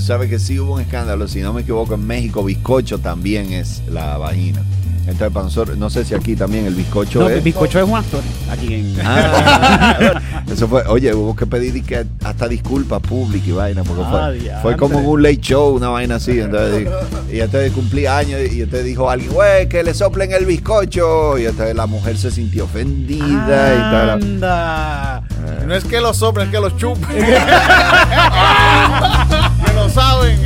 sabes que sí hubo un escándalo, si no me equivoco, en México, bizcocho también es la vagina. Entonces, para nosotros, no sé si aquí también el bizcocho No, es. el bizcocho es un actor. Aquí en. Ah, eso fue, oye, hubo que pedir y que hasta disculpas públicas y vaina, porque Ah, fue, diantre. fue como en un late show, una vaina así. Entonces, y entonces cumplí años y entonces dijo alguien, güey, que le soplen el bizcocho. Y entonces la mujer se sintió ofendida y tal. No es que los soplen, es que los chupen. que lo saben.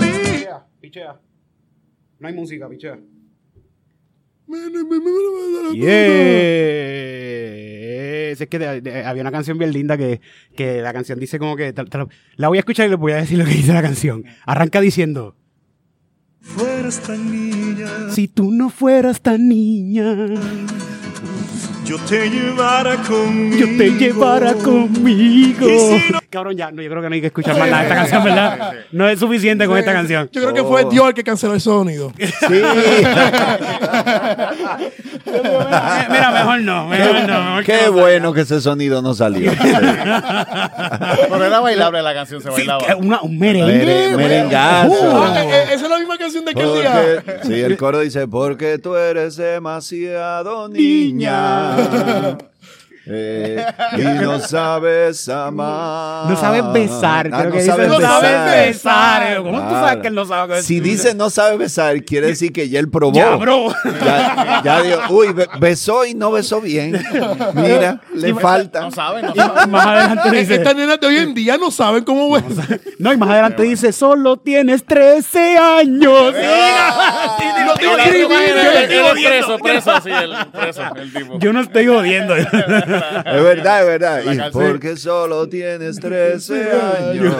Pichea, pichea. No hay música, pichea. Yes. Es que de- de- había una canción bien linda que, que la canción dice como que... te- te lo- la voy a escuchar y les voy a decir lo que dice la canción. Arranca diciendo... fueras tan niña, Si tú no fueras tan niña, yo te llevara conmigo. yo te llevara conmigo. Cabrón, ya, no, yo creo que no hay que escuchar más nada de esta canción, ¿verdad? No es suficiente con esta canción. Yo creo que fue Dios el que canceló el sonido. Sí. Mira, mejor no, mejor no. mejor que Qué no bueno que ese sonido no salió. Pero era bailable la canción, se bailaba. que una- un merengue. Mere- merengazo. Uh. Ah, eh, eh, esa es la misma canción de aquel día. Porque, sí, el coro dice, porque tú eres demasiado niña. Eh, y no sabes amar. No sabes besar, Ah, creo no que dice, sabes no sabes besar. besar. ¿Cómo tú sabes que él no sabe Si dice no sabe besar, quiere decir que ya él probó. Ya, bro. Ya, ya dijo, uy, be- besó y no besó bien. Mira, le falta. No saben, no Y saben. más adelante Eh, dice, Estas nenas de hoy en día no saben cómo es. no, y más adelante dice, solo tienes 13 años. No él- yo él- estoy jodiendo. Es verdad, es verdad. La Y canción. porque solo tienes 13 años.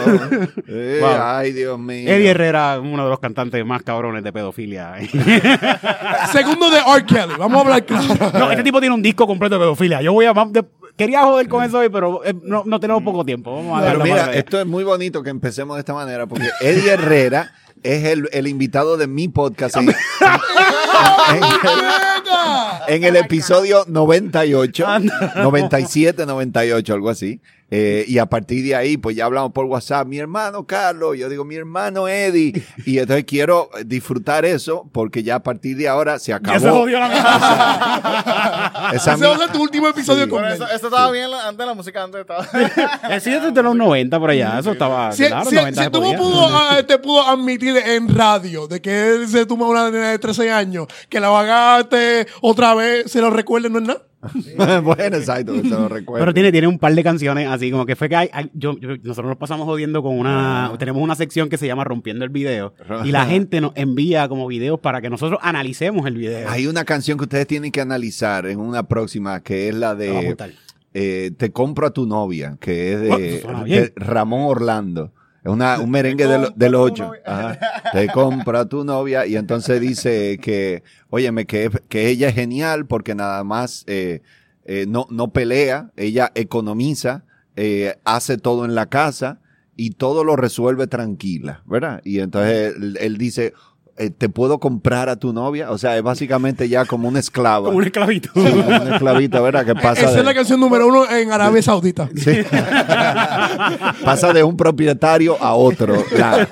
Eh, Wow. Ay, Dios mío. Eddie Herrera, uno de los cantantes más cabrones de pedofilia. Segundo de R. Kelly. Vamos a hablar claro. No, este tipo tiene un disco completo de pedofilia. Yo voy a... de- quería joder con eso hoy, pero eh, no, no tenemos poco tiempo. Vamos a Pero mira, esto es muy bonito que empecemos de esta manera porque Eddie Herrera es el, el invitado de mi podcast en, en- el episodio 98, 97, 98, algo así. Eh, y a partir de ahí, pues ya hablamos por WhatsApp, mi hermano Carlos, yo digo mi hermano Eddie. Y entonces quiero disfrutar eso porque ya a partir de ahora se acabó. Ya se jodió la esa, Ese va a ser tu último episodio Sí. con eso, esto estaba bien antes de la música, antes estaba. Eh, Sí, desde los 90 por allá. Eso estaba... Si, claro, si- 90 si tú pudo, ah, te pudo admitir en radio de que él se toma una nena de 13 años, que la vagaste otra vez, se lo recuerde, no es nada. bueno, exacto, se lo recuerdo. Pero tiene, tiene un par de canciones así, como que fue que hay, hay- yo, yo- nosotros nos pasamos jodiendo con una, tenemos una sección que se llama Rompiendo el Video y la gente nos envía como videos para que nosotros analicemos el video. Hay una canción que ustedes tienen que analizar en una próxima, que es la de eh, Te compro a tu novia, que es de Ramón Orlando. Una, un merengue de, lo- de los ocho. Ajá. Te compro a tu novia y entonces dice que, óyeme, que, que ella es genial porque nada más eh, eh, no, no pelea, ella economiza, eh, hace todo en la casa y todo lo resuelve tranquila, ¿verdad? Y entonces él, él dice, eh, ¿te puedo comprar a tu novia? O sea, es básicamente ya como un esclavo. Como un esclavito. Sí, como un esclavito, ¿verdad? Que pasa Esa de, es la canción número uno en Arabia Saudita. Sí. pasa de un propietario a otro, la, la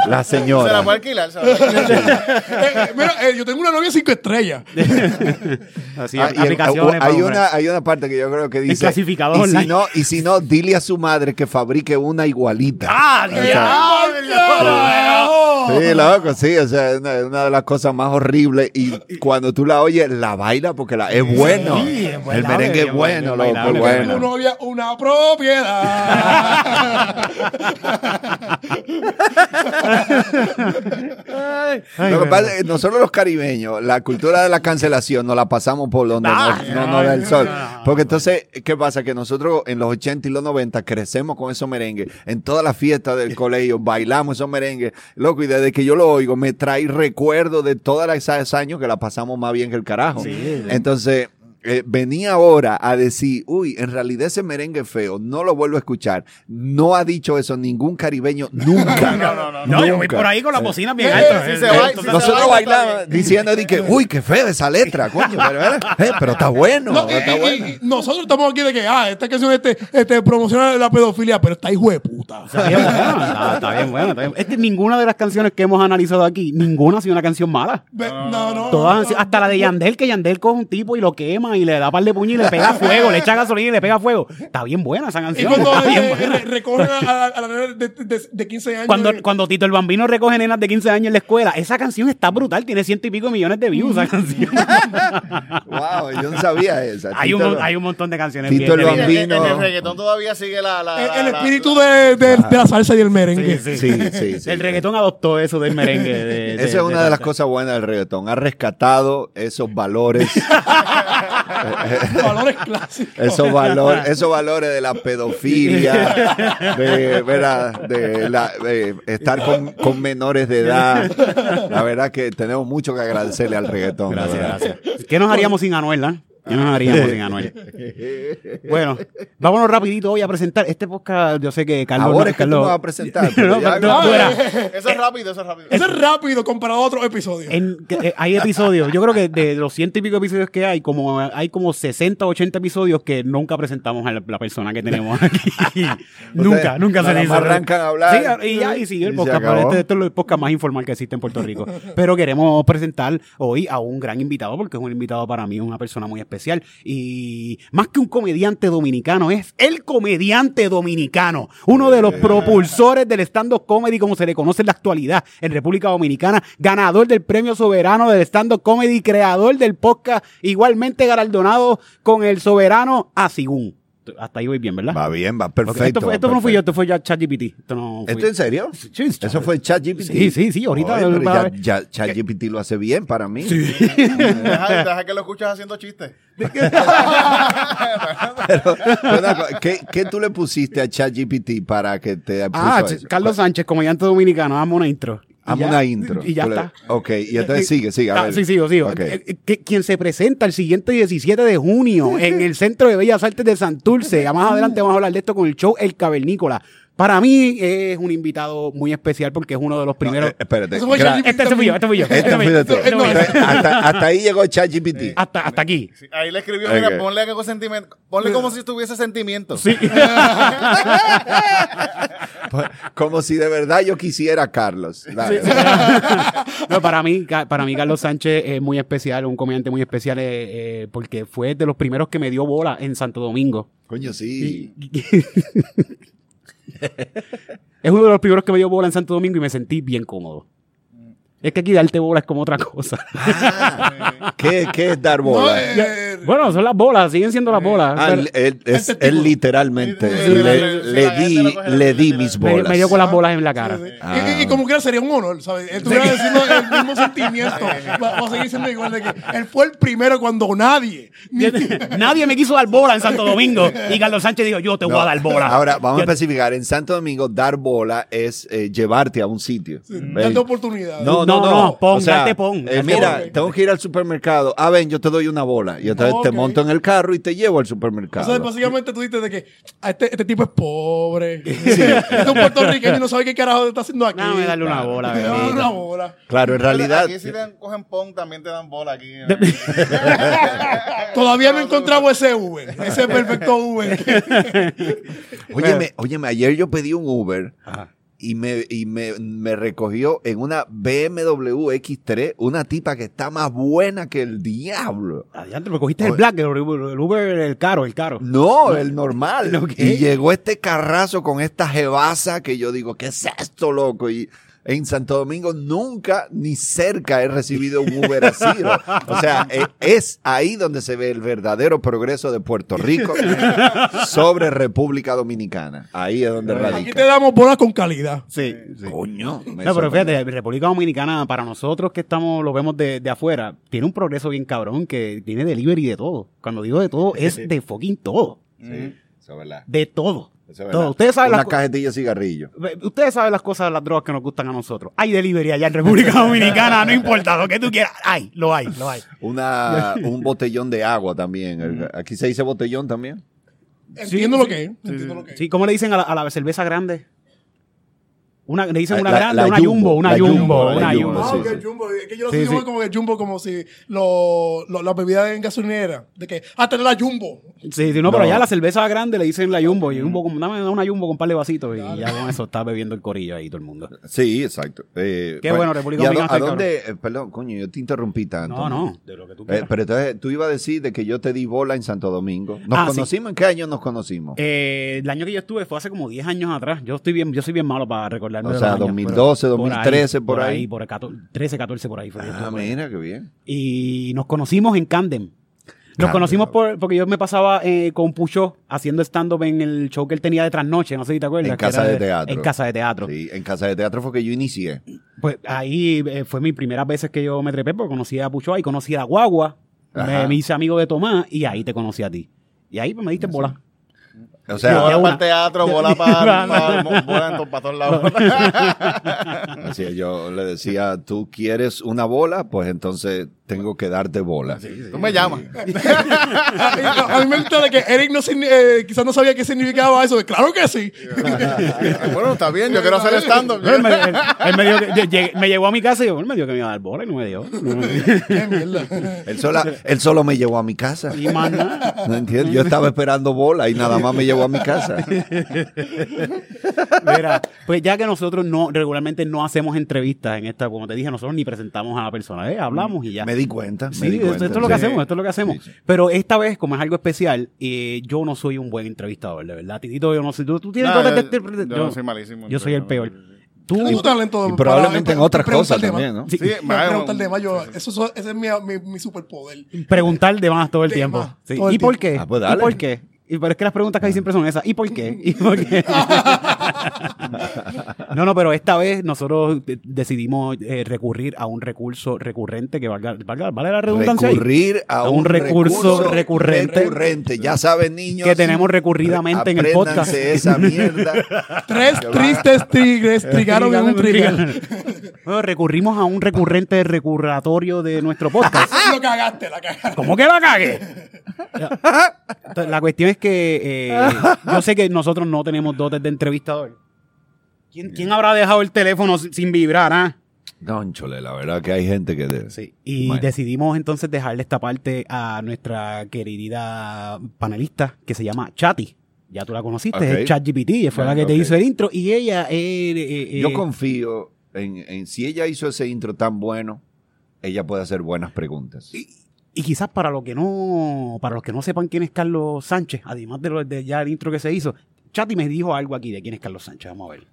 Se la señora. puede alquilar, se la puede alquilar. Eh, mira, eh, yo tengo una novia cinco estrellas. Así, Ah, y el- aplicaciones. hay, comprar. una, hay una parte que yo creo que dice clasificador y si no y si no dile a su madre que fabrique una igualita ¡Ah, O sea, Sí, loco, sí, o sea, es una, de las cosas más horribles y cuando tú la oyes, la baila porque la, es bueno. Sí, es el merengue es bueno, loco, es bueno. novia, una propiedad. Lo que pasa es que nosotros los caribeños, la cultura de la cancelación nos la pasamos por donde Ah, no, no no, nos da el sol. Porque entonces, ¿qué pasa? Que nosotros en los 80 y los 90 crecemos con esos merengues. En todas las fiestas del colegio bailamos esos merengues. Loco, y desde que yo lo oigo me trae recuerdos de todos esos años que la pasamos más bien que el carajo. Entonces, eh, venía ahora a decir, uy, en realidad ese merengue es feo, no lo vuelvo a escuchar. No ha dicho eso ningún caribeño nunca. No, no, no. No, yo voy Nunca. por ahí con la bocina bien alta. Eh, eh, si Nosotros baila, está bailábamos diciendo de que, uy, qué feo esa letra, coño. Pero, eh, pero está bueno, No, está bueno. y nosotros estamos aquí de que, ah, esta canción este, este, promociona la pedofilia, pero está hijo de puta. Está bien bueno, está, está bien bueno. Es que ninguna de las canciones que hemos analizado aquí, ninguna ha sido una canción mala. No, no. Todas hasta la de Yandel, que Yandel coge un tipo y lo quema y le da par de puños y le pega fuego, le echa gasolina y le pega fuego. Está bien buena esa Y canción. cuando está bien eh, buena. re- recogen a, a- la nena de, de, de 15 años. Cuando, cuando Tito el Bambino recoge nenas de 15 años en la escuela, esa canción está brutal, tiene ciento y pico millones de views esa canción. Wow, yo no sabía esa. hay, un, Tito hay un montón de canciones. Tito bien el Bambino. en el reggaetón todavía sigue la... la, el, la- el la- espíritu de, de- de la salsa y el merengue. Sí, sí. Sí, sí, sí. El reggaetón adoptó eso del merengue. de- de- Esa es una de las cosas buenas del reggaetón. Ha rescatado esos valores, Valores clásicos. esos valores, esos valores de la pedofilia, de, ¿verdad? de, la- de estar con, con menores de edad. La verdad que tenemos mucho que agradecerle al reggaetón. Gracias, gracias. ¿Qué nos haríamos sin Anuel, ah? ¿Qué nos haríamos sin Anuel? Bueno, vámonos rapidito hoy a presentar este podcast. Yo sé que Carlos... Ahora es que tú Carlos- me vas a presentar. No, ya- tú- tú eras- Eso es rápido, eso es rápido. Eso es rápido comparado a otros episodios. En- eh, hay episodios, yo creo que de los ciento y pico episodios que hay, como hay como 60 o 80 episodios que nunca presentamos a la, la persona que tenemos aquí. nunca, Ustedes nunca se más arrancan a hablar. Sí, y ya, y sigue el Y podcast. Este, esto es el podcast más informal que existe en Puerto Rico. Pero queremos presentar hoy a un gran invitado, porque es un invitado para mí, una persona muy especial. Y más que un comediante dominicano, es el comediante dominicano. Uno de los propulsores del stand-up comedy, como se le conoce en la actualidad en República Dominicana, ganador del premio soberano del stand-up comedy, creador del podcast, igualmente galardonado con el soberano Asigún. Hasta ahí voy bien, ¿verdad? Va bien, va perfecto. Esto, fue- no fui yo, esto fue ya ChatGPT. Esto no fui- ¿Esto en serio? Sí, sí, Eso fue ChatGPT. Sí, sí, sí, ahorita Oye, pero ya, ChatGPT lo hace bien para mí. Deja, deja que lo escuches haciendo chistes. Pero, ¿qué, qué tú le pusiste a ChatGPT para que te puso Ah, eso? Carlos Sánchez, comediante dominicano, dame una intro. Hazme una intro. Y ya le- está. Ok, y entonces sigue, sigue. a Ah, ver. sí, sigo, sigo. Ok. Eh, eh, quien se presenta el siguiente 17 de junio en el Centro de Bellas Artes de Santurce. Ya Más adelante vamos a hablar de esto con el show El Cavernícola. Para mí es un invitado muy especial porque es uno de los primeros. Eh, espérate. Este fui yo, este fui yo. Este fui yo, este fui yo. Entonces, hasta, ahí llegó ChatGPT. Hasta, hasta aquí. Sí, Ahí le escribió, Ok. mira, ponle algo sentimiento. Ponle como si tuviese sentimientos. Sí. Como si de verdad yo quisiera a Carlos. Dale. No, para mí, para mí Carlos Sánchez es muy especial, un comediante muy especial eh, eh, porque fue de los primeros que me dio bola en Santo Domingo. Coño, sí. es uno de los primeros que me dio bola en Santo Domingo y me sentí bien cómodo. Es que aquí darte bola es como otra cosa. Ah, ¿Qué, qué es dar No, bola? eh, bueno, son las bolas, siguen siendo las bolas. Ah, pero él, él- es- Este él literalmente Sí, sí, le, sí, di, le di mis bolas. me dio con las bolas en la cara. y- Ah. y, y como quiera sería un honor, ¿sabes? Él tuviera diciendo el mismo sentimiento. Va, va a seguir siendo igual de que él fue el primero cuando nadie. ni- Nadie me quiso dar bola en Santo Domingo. Y Carlos Sánchez dijo, yo te voy a dar bola. Ahora, vamos a especificar. En Santo Domingo, dar bola es eh, llevarte a un sitio. Ven. dando oportunidades. No, no, No, no. no, pon, O sea, darte pon, eh, darte mira, tengo que ir al supermercado. Ah, ven, yo te doy una bola. Y entonces te monto en el carro y te llevo al supermercado. O sea, básicamente tú dices de que ah, este, este tipo es pobre. Este es un puertorriqueño y no sabe qué carajo está haciendo aquí. Dame darle una bola, Dame bebé. una bola. Claro, en realidad. Aquí si te cogen pon, también te dan bola aquí. Todavía no he encontrado ese Uber. Ese perfecto Uber. Óyeme, óyeme, ayer yo pedí un Uber y, me, y me, me recogió en una BMW X3 una tipa que está más buena que el diablo. Adiante, me cogiste el black, el Uber, el Uber, el caro, el caro. No, el normal. Y llegó este carrazo con esta jebasa que yo digo, ¿qué es esto, loco? Y en Santo Domingo nunca ni cerca he recibido un Uber así. O sea, eh, es ahí donde se ve el verdadero progreso de Puerto Rico sobre República Dominicana. Ahí es donde Aquí te radica. damos bolas con calidad. Sí. Coño. No, pero sorprende. fíjate, República Dominicana, para nosotros que estamos, lo vemos de, de afuera, tiene un progreso bien cabrón que tiene delivery de todo. Cuando digo de todo, es de fucking todo. Verdad. De todo. Eso es Todo. verdad. Ustedes saben Una cajetilla de cigarrillo. Ustedes saben las cosas de las drogas que nos gustan a nosotros. Hay delivery allá en República Dominicana, no importa lo que tú quieras. Hay, lo hay, lo hay. Una, un botellón de agua también. El- Aquí se dice botellón también. Entiendo lo que es. Entiendo lo que es. Sí, ¿cómo le dicen a la, a la cerveza grande? Una, le dicen Ah, una la- grande, la una jumbo, jumbo, una jumbo, jumbo, una jumbo, jumbo. Ah, sí, ok, sí. el jumbo. Es que yo lo Sí, como el jumbo, como si lo, lo- la bebida en gasolinera. De que, ah, tener la jumbo. Sí, sí, no, pero No. allá la cerveza grande le dicen la jumbo. Y jumbo, como, dame una jumbo con un par de vasitos. Y ya con eso está bebiendo el corillo ahí todo el mundo. Sí, exacto. Eh, Qué bueno, República ¿y a dó- Dominicana ¿A dónde? eh, perdón, coño, yo te interrumpí tanto. No, no, de lo que tú Eh, quieras. pero entonces tú ibas a decir de que yo te di bola en Santo Domingo. ¿Nos Ah, sí. conocimos? ¿En qué año nos conocimos? Eh, el año que yo estuve fue hace como 10 años atrás. Yo estoy bien, yo soy bien malo para O sea, los años, 2012, pero 2013, por ahí. Por el 14, 13, 14 por ahí. fue ah, por ahí. mira, qué bien. Y nos conocimos en Camden. Nos conocimos por, porque yo me pasaba eh, con Pucho haciendo stand-up en el show que él tenía de trasnoche, no sé si te acuerdas. En Casa de Teatro. En casa de teatro. Sí, en Casa de Teatro fue que yo inicié. Pues ahí eh, fue mi primera veces que yo me trepé, porque conocí a Pucho ahí, conocí a guagua, me hice amigo de Tomás y ahí te conocí a ti. Y ahí pues, me diste bola. O sea, bola para el teatro, bola para, bola para todos lados. así es, yo le decía, tú quieres una bola, pues entonces tengo que darte bola. Tú me llamas. a, mí me gusta de que Eric no, eh, quizás no sabía qué significaba eso. Claro que sí. bueno, está bien, yo quiero hacer stand-up. Él, me, él- él me, dio me llegó a mi casa y yo, él me dijo que me iba a dar bola y no me dio. Él, sola- él solo me llevó a mi casa. Y más nada. ¿No entiendes? Yo estaba esperando bola y nada más me llevó a mi casa. Mira, pues ya que nosotros no regularmente no hacemos entrevistas en esta, como te dije, nosotros ni presentamos a la persona, ¿eh? hablamos y ya. Me di cuenta. me Sí, di esto, cuenta. esto es lo que Sí. hacemos, esto es lo que hacemos. Pero esta vez, como es algo especial, eh, yo no soy un buen entrevistador, de verdad. Titito, yo no sé, tú, tú tienes No, todo yo- este- yo yo- soy malísimo. yo soy el peor. Tú, Tengo tu talento Y probablemente en otras preguntar cosas también, ¿no? Sí. Sí, Me vaya, pregunta el tema. Yo, eso, eso- ese es mi, mi, mi superpoder. preguntar de más todo el De tiempo. más, Sí. todo el ¿Y por tiempo. qué? Ah, pues ¿Y por qué? Y pero es que las preguntas casi siempre son esas. ¿Y por qué? ¿Y por qué? no, no, pero esta vez nosotros de- decidimos eh, recurrir a un recurso recurrente que valga, valga- vale la redundancia ahí? Recurrir a, A un recurso recurrente. recurrente. Ya saben, niños. Que tenemos recurridamente en el podcast. esa mierda. Tres tristes tigres trigaron en un trigal. Bueno, recurrimos a un recurrente recurratorio de nuestro podcast. Lo cagaste, la cagaste. ¿Cómo que la cague? Entonces, La cuestión es que eh, yo sé que nosotros no tenemos dotes de ¿Quién, quién habrá dejado el teléfono sin vibrar? ah? Conchole, la verdad que hay gente que... de- Sí. Y Bueno. decidimos entonces dejarle esta parte a nuestra querida panelista que se llama Chati. Ya tú la conociste, Ok. es ChatGPT, fue la que te hizo el intro. Y ella eh, eh, Yo eh, confío en, en si ella hizo ese intro tan bueno, ella puede hacer buenas preguntas. Y quizás para los que no, para los que no sepan quién es Carlos Sánchez, además de, lo, de ya el intro que se hizo, Chati me dijo algo aquí de quién es Carlos Sánchez. Vamos a ver.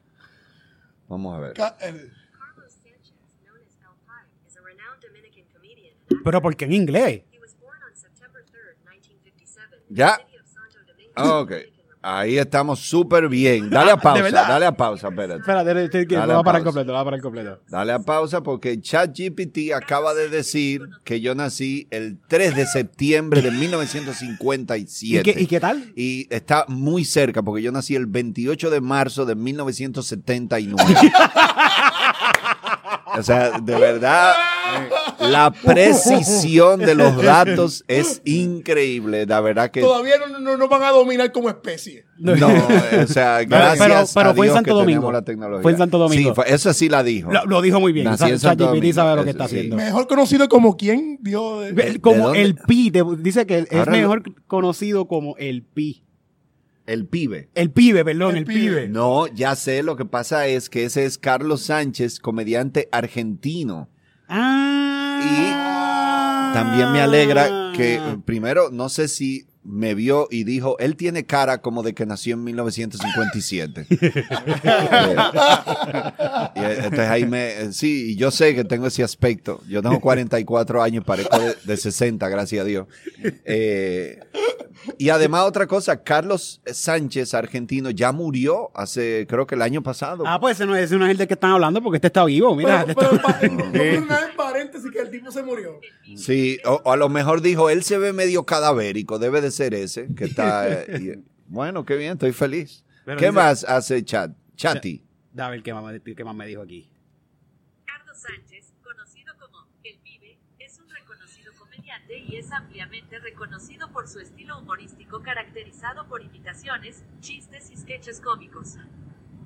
Vamos a ver. Ca- el- Carlos Sanchez, known as El Pai, is a renowned Dominican comedian. and actor. Pero porque en inglés. He was born on September 3rd, 1957, in Ya. the city of Santo Domingo, Ah, Ok. Ahí estamos súper bien. Dale a pausa, verdad? dale a pausa, espérate. Espérate, Dale lo va a parar pausa. completo, lo va a parar completo. Dale a pausa porque ChatGPT acaba de decir que yo nací el 3 de septiembre de ¿Y 1957. qué, ¿Y qué tal? Y está muy cerca porque yo nací el 28 de marzo de 1979. o sea, de verdad, la precisión de los datos es increíble. La verdad que... Todavía no, no, no van a dominar como especie. No, o sea, gracias pero- pero a fue en Dios Santo que Domingo. tenemos la tecnología. Fue en Santo Domingo. Sí, fue- eso sí la dijo. Lo, lo dijo muy bien. Nací en Sa- Santo ChatGPT sabe lo que Domingo, está sí. haciendo. Mejor conocido como quién, Dios. de- Como el pi, dice que es Ahora lo- mejor conocido como el pi. El pibe. El pibe, perdón, el, El pibe. pibe. No, ya sé, lo que pasa es que ese es Carlos Sánchez, comediante argentino. Ah. También me alegra que, eh, primero, no sé si me vio y dijo, él tiene cara como de que nació en 1957. Eh, y, eh, entonces ahí me, eh, sí, y yo sé que tengo ese aspecto. Yo tengo 44 años, parezco de, de 60, gracias a Dios. Eh, y además otra cosa, Carlos Sánchez, argentino, ya murió hace, creo que el año pasado. Ah, pues ese no, es- ese no es el de que están hablando porque este está vivo. Mira, Pero, este pero, no en paréntesis que el tipo se murió. Sí, o, o a lo mejor dijo, él se ve medio cadavérico, debe de ser ese, que está... eh, y- Bueno, qué bien, estoy feliz. Pero ¿Qué dice- más hace Chat? Chati. A ver qué más, me- qué más me dijo aquí. Carlos Sánchez, conocido como El Pibe, es un reconocido comediante y es ampliamente reconocido por su estilo humorístico caracterizado por imitaciones, chistes y sketches cómicos.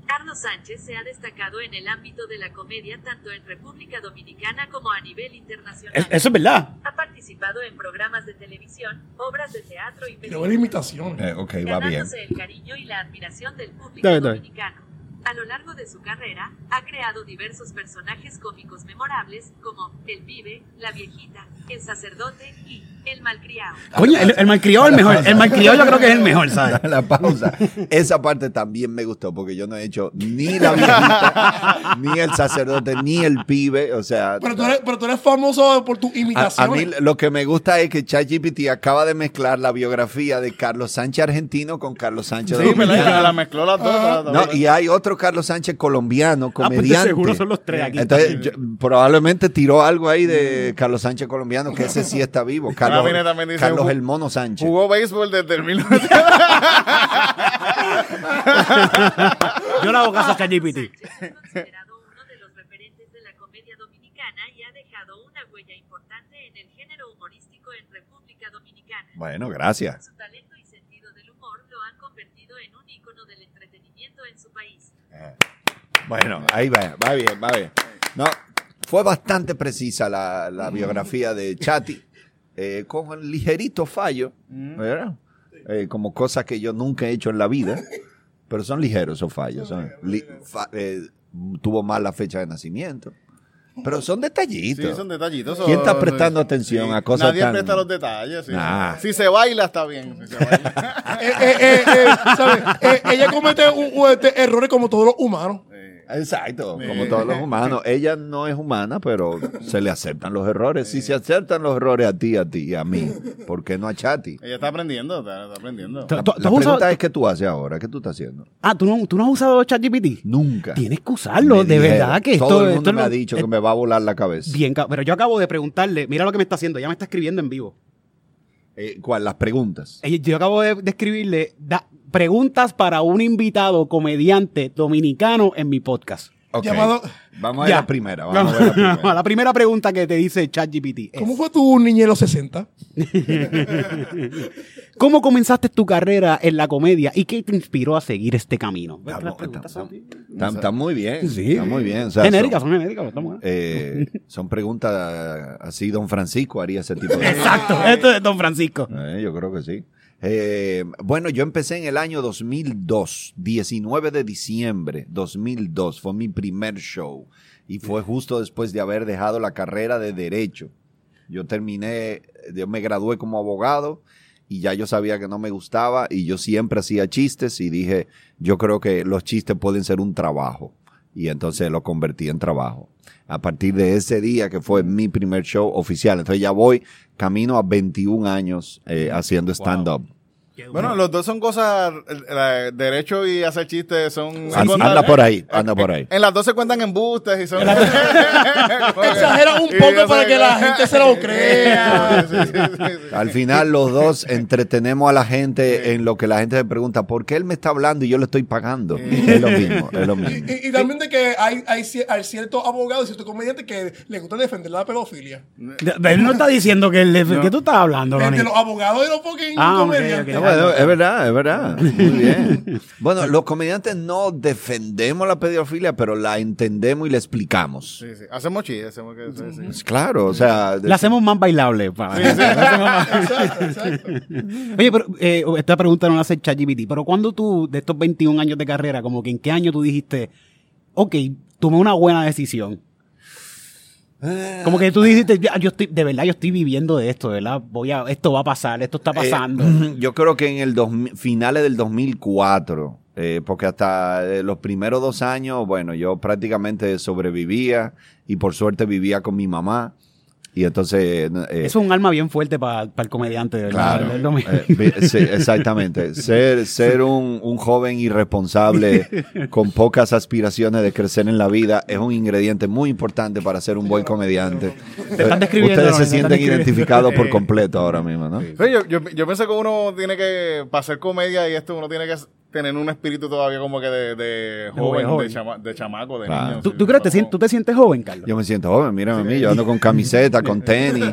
Carlos Sánchez se ha destacado en el ámbito de la comedia tanto en República Dominicana como a nivel internacional. Es- eso es verdad. Ha participado en programas de televisión, obras de teatro y Quiero ver imitaciones. Eh, ok, va bien. ganándose el cariño y la admiración del público Dale, dale. dominicano. A lo largo de su carrera, ha creado diversos personajes cómicos memorables como el pibe, la viejita, el sacerdote y el malcriado. Coño, el, el malcriado es el mejor. El malcriado yo creo que es el mejor, ¿sabes? La pausa. Esa parte también me gustó porque yo no he hecho ni la viejita, ni el sacerdote, ni el pibe. O sea, Pero tú, eres, pero tú eres famoso por tus a, a mí lo que me gusta es que ChatGPT acaba de mezclar la biografía de Carlos Sánchez argentino con Carlos Sánchez Sí, ¿verdad? dominicano. Que la mezcló las dos. Ah. la- No, y hay otro Carlos Sánchez colombiano, pues de comediante. seguro son los tres aquí. Entonces, yo- probablemente tiró algo ahí de Carlos Sánchez colombiano, que ese sí está vivo. Carlos, mira, también dice, Carlos el Mono Sánchez. Jugó béisbol desde el 1900. Yo le hago caso a ChatGPT. Sánchez es considerado uno de los referentes de la comedia dominicana y ha dejado una huella importante en el género humorístico en República Dominicana. Bueno, gracias. Su talento y sentido del humor lo han convertido en un ícono del entretenimiento en su país. Bueno, ahí va, va bien, va bien. No, fue bastante precisa la, la biografía de Chati, eh, con un ligerito fallo, ¿verdad? Eh, como cosas que yo nunca he hecho en la vida, pero son ligeros esos fallos. son li- fa- eh, tuvo mal la fecha de nacimiento, pero son detallitos. Sí, son detallitos. ¿Quién está prestando atención a cosas Nadie tan- presta los detalles. sí. Nah. Si se baila, está bien. Si se baila. Eh, eh, eh, eh, ¿sabes? Eh, ella comete un- un- este, errores como todos los humanos. Exacto, Sí. como todos los humanos. Ella no es humana, pero se le aceptan los errores. Si se aceptan los errores a ti, a ti a mí, ¿por qué no a Chati? Ella está aprendiendo, está, está aprendiendo. ¿Tú- La, tú- la pregunta usado- es, ¿qué tú haces ahora? ¿Qué tú estás haciendo? Ah, ¿tú no, tú no has usado ChatGPT? Nunca. Tienes que usarlo, Me de dijeron. verdad que esto, Todo el esto mundo es me lo- ha dicho es que me va a volar la cabeza. bien, pero yo acabo de preguntarle, mira lo que me está haciendo, ya me está escribiendo en vivo. Eh, ¿Cuál? Las preguntas. Eh, Yo acabo de, de escribirle da- preguntas para un invitado comediante dominicano en mi podcast. Ok. Llamado- Vamos a ver Ya. la primera. Vamos a ver la primera. la primera pregunta que te dice ChatGPT es, ¿Cómo fue tu niñez en los 60? ¿Cómo comenzaste tu carrera en la comedia y qué te inspiró a seguir este camino? ¿Ves que las Está, preguntas está- son- está- está muy bien. Sí. Está muy bien. O sea, genéricas, son, son genéricas, estamos- eh, son preguntas así. Don Francisco haría ese tipo de Exacto, esto es Don Francisco. Eh, yo creo que sí. Eh, bueno, yo empecé en el año 2002, 19 de diciembre 2002, fue mi primer show y fue justo después de haber dejado la carrera de derecho. Yo terminé, yo me gradué como abogado y ya yo sabía que no me gustaba y yo siempre hacía chistes y dije, yo creo que los chistes pueden ser un trabajo y entonces lo convertí en trabajo. A partir de ese día que fue mi primer show oficial, entonces ya voy camino a 21 años eh, haciendo stand-up. Bueno, los dos son cosas, el- el derecho y hacer chistes son... Son- Anda por ahí, anda por ahí. En las dos se cuentan embustes y son... Exagera un poco para que la gente se lo crea. Sí, sí, sí, sí. Al final los dos entretenemos a la gente en lo que la gente se pregunta, ¿por qué él me está hablando y yo le estoy pagando? Es lo mismo, es lo mismo. Y, y también de que hay, hay, hay ciertos abogados y ciertos comediantes que les gusta defender la pedofilia. De- Él no está diciendo que él, ¿qué tú estás hablando, De, los abogados y los fucking Ah, comediantes. No, bueno, es verdad, es verdad. Muy bien. Bueno, los comediantes no defendemos la pedofilia, pero la entendemos y la explicamos. Sí, sí. Hacemos chistes, hacemos que... sí, sí. Pues claro, o sea, de- La hacemos más bailable. para- más- Exacto, exacto. Oye, pero eh, esta pregunta no la hace ChatGPT, pero cuando tú, de estos 21 años de carrera, como que en qué año tú dijiste, ok, tomé una buena decisión? Como que tú dijiste, yo estoy, de verdad, yo estoy viviendo de esto, de ¿verdad? Voy a, esto va a pasar, esto está pasando. Eh, yo creo que en el 2000 finales del 2004, eh, porque hasta eh, los primeros dos años, bueno, yo prácticamente sobrevivía y por suerte vivía con mi mamá. Y entonces... eh, es un arma bien fuerte para el comediante, de verdad. Claro. Eh, sí, exactamente. Ser, ser un, un joven irresponsable con pocas aspiraciones de crecer en la vida es un ingrediente muy importante para ser un buen comediante. están describiendo, Ustedes se sienten identificados por completo ahora mismo, ¿no? Sí, yo, yo, yo pensé que uno tiene que, para hacer comedia y esto, uno tiene que tener un espíritu todavía como que de, de joven, joven. de, chama- de chamaco, de Claro. niño. ¿Tú, sí, tú crees, te tú te sientes joven, Carlos? Yo me siento joven, mírame a mí, yo ando con camiseta, con tenis.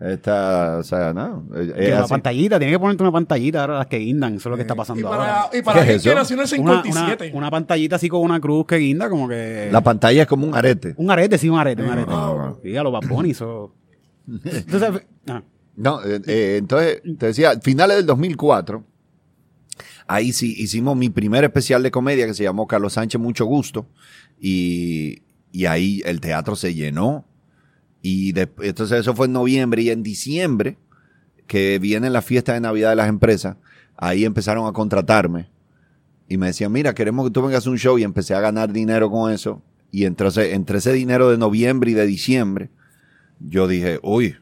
Esta, o sea, no. es- Que es una así. pantallita, tienes que ponerte una pantallita ahora las que guindan, eso es lo que está Y pasando para, ahora. y para ¿Qué es alguien que nació en el Una, una, 57. una pantallita así con una cruz que guinda, como que... La pantalla es como un arete. Un arete, sí, un arete, un arete. Ah, bueno. Sí, a los eso... Entonces, ah, No, eh, eh, entonces, te decía, finales del 2004, ahí sí hicimos mi primer especial de comedia que se llamó Carlos Sánchez Mucho Gusto y, y ahí el teatro se llenó. Y de- entonces eso fue en noviembre y en diciembre que viene la fiesta de Navidad de las empresas, ahí empezaron a contratarme. Y me decían, mira, queremos que tú vengas a un show y empecé a ganar dinero con eso. Y entonces entre ese dinero de noviembre y de diciembre, yo dije, uy,